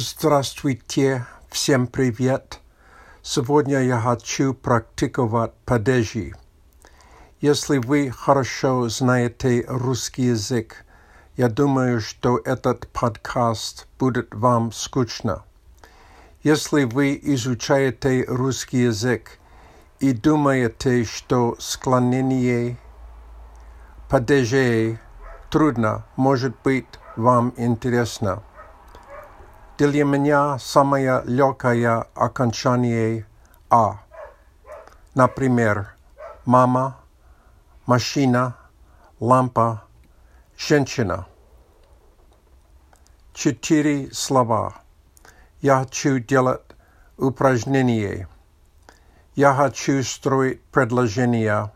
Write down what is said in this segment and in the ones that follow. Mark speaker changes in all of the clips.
Speaker 1: Здравствуйте, всем привет. Сегодня я хочу практиковать падежи. Если вы хорошо знаете русский язык, я думаю, что этот подкаст будет вам скучно. Если вы изучаете русский язык и думаете, что склонение падежей трудно, может быть, вам интересно. Для меня самое легкое окончание А. Например, мама, машина, лампа, женщина. Четыре слова. Я хочу делать упражнение. Я хочу строить предложения.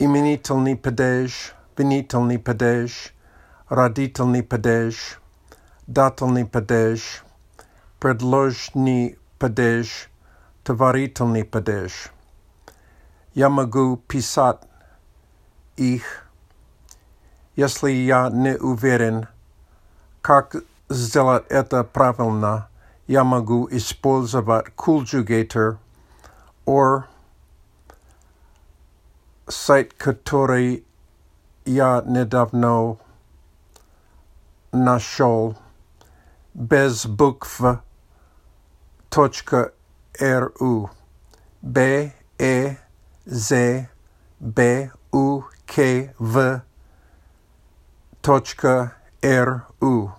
Speaker 1: Именительный падеж, винительный падеж, родительный падеж, дательный падеж, предложный падеж, товарительный падеж. Я могу писать их, если я не уверен, как сделать это правильно, я могу использовать conjugator or сайт, который я недавно нашел без букв ру б э з б у к в точка ру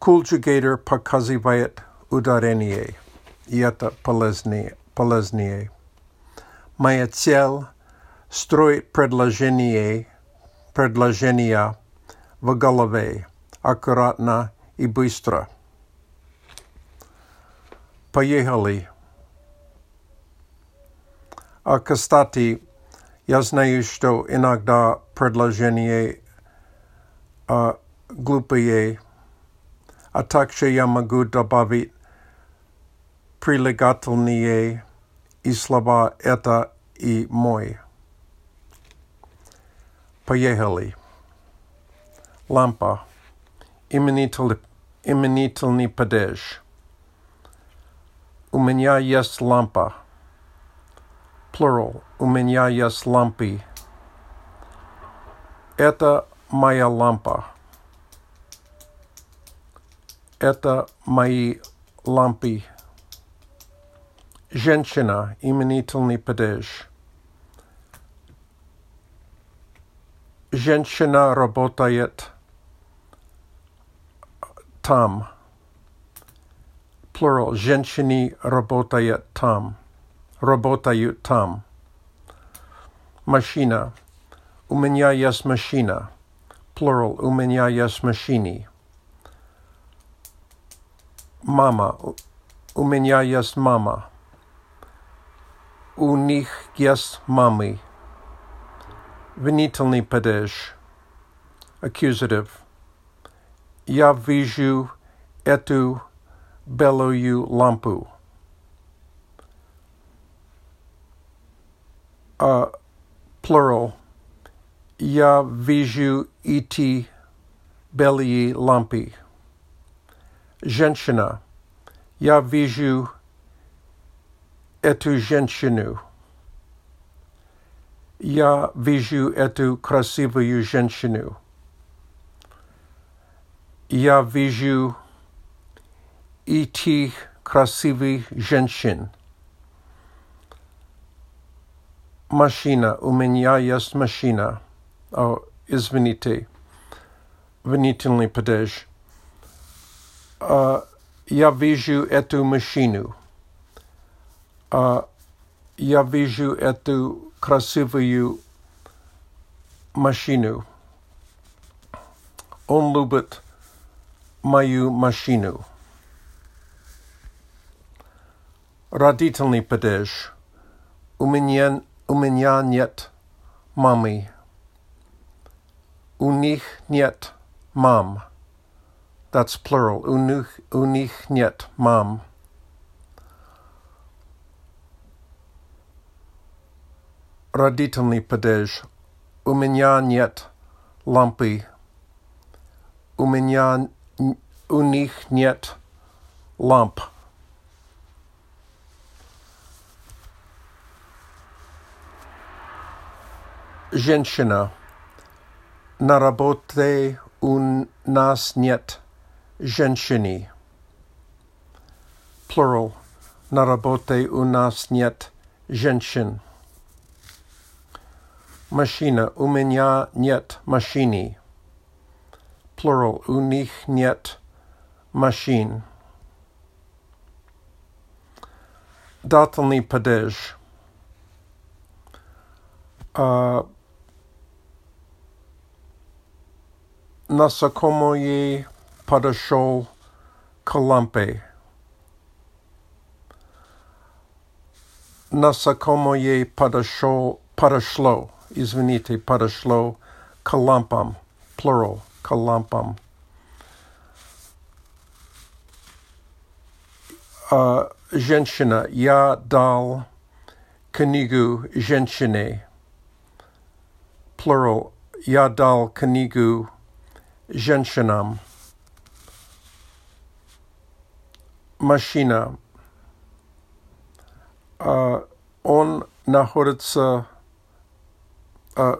Speaker 1: Conjugator показывает ударение, и это полезнее. полезнее. Моя цель – строить предложение, предложения в голове, аккуратно и быстро. Поехали. А, кстати, я знаю, что иногда предложения а, глупые, а также я могу добавить прилагательные и слова «это» и «мой». Поехали. Лампа. Именитель, именительный падеж. У меня есть лампа. Plural. У меня есть лампы. Это моя лампа. Это мои лампы. Женщина, именительный падеж. Женщина работает там. Plural. Женщины работают там. Работают там. Машина. У меня есть машина. Plural. У меня есть машины. Мама. У меня есть мама. У них есть мамы. Винительный падеж. Accusative. Я вижу эту белую лампу. Uh, plural. Я вижу эти белые лампы. Женщина. Я вижу эту женщину. Я вижу эту красивую женщину. Я вижу этих красивых женщин. Машина. У меня есть машина. О, извините. Винительный падеж. Uh, я вижу эту машину. Uh, я вижу эту красивую машину. Он любит мою машину. Родительный падеж. У меня, у меня нет мамы. У них нет мам. That's plural. У них, у них нет мам. Родительный падеж. У меня нет лампы. У меня у них нет ламп. Женщина. На работе у нас нет женщины. Plural. На работе у нас нет женщин. Машина. У меня нет машины. Plural. У них нет машин. Дательный падеж. Uh, насекомое подошел к лампе. Насекомое подошел, подошло, извините, подошло к лампам, plural, к лампам. Uh, женщина, я дал книгу женщине. Plural, я дал книгу женщинам. Машина. Uh, он находится, uh,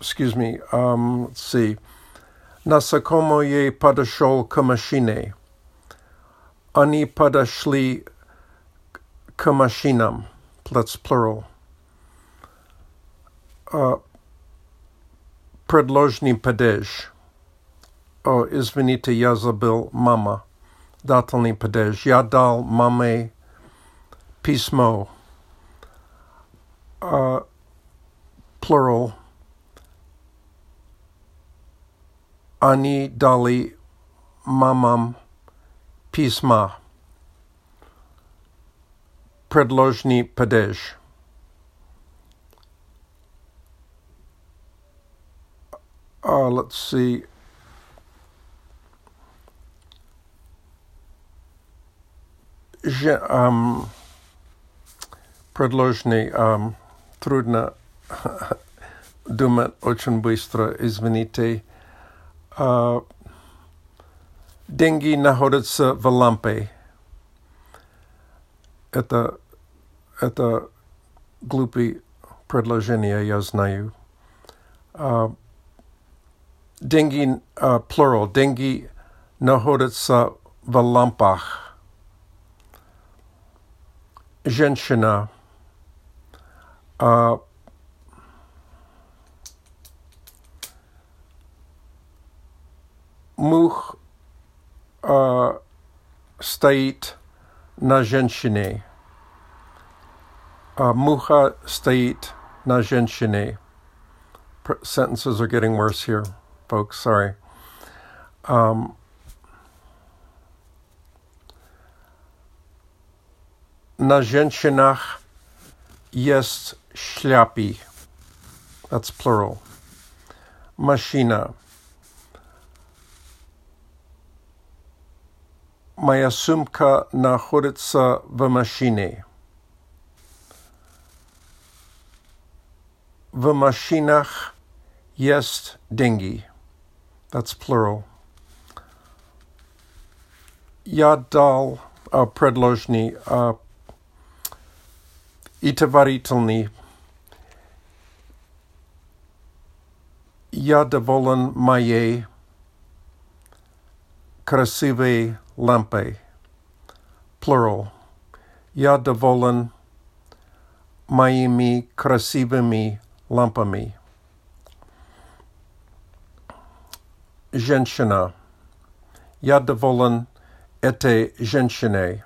Speaker 1: excuse me, um, let's see, насекомое подошел к машине. Они подошли к машинам. That's plural. Uh, предложный падеж. О, извините, я забыл мама. Дательный падеж. Я дал маме письмо. Uh, plural. Они дали мамам письма. Предложный падеж. Uh, let's see. Же, um, предложный, um, трудно думать очень быстро, извините. Uh, деньги находятся в лампе. Это, это глупые предложения, я знаю. Uh, деньги, uh, plural, деньги находятся в лампах. Женщина. Uh, мух uh, стоит на женщине. Uh, муха стоит на женщине. Sentences are getting worse here, folks. Sorry. Um, на женщинах есть шляпи. That's plural. Машина. Моя сумка находится в машине. В машинах есть деньги. That's plural. Я дал uh, предложный uh, и товарительный. Я доволен моей красивой лампой. Plural. Я доволен моими красивыми лампами. Женщина. Я доволен этой женщиной.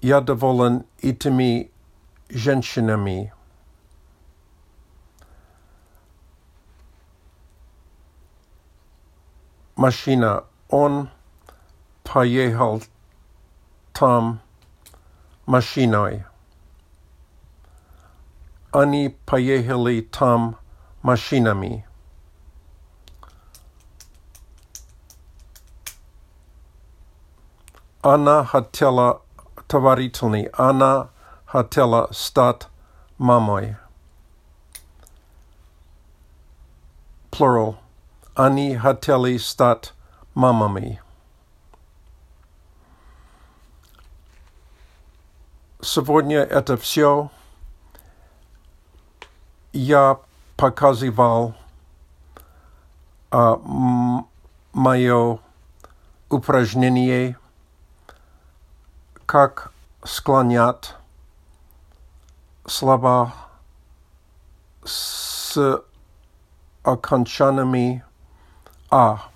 Speaker 1: Я доволен этими женщинами. Машина. Он поехал там машиной. Они поехали там машинами. Она хотела товарительный. Она хотела стать мамой. Plural. Они хотели стать мамами. Сегодня это все. Я показывал а, мое упражнение, как склонять слова с окончаниями «а».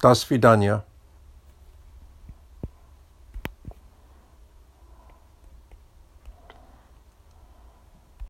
Speaker 1: Das Vidania.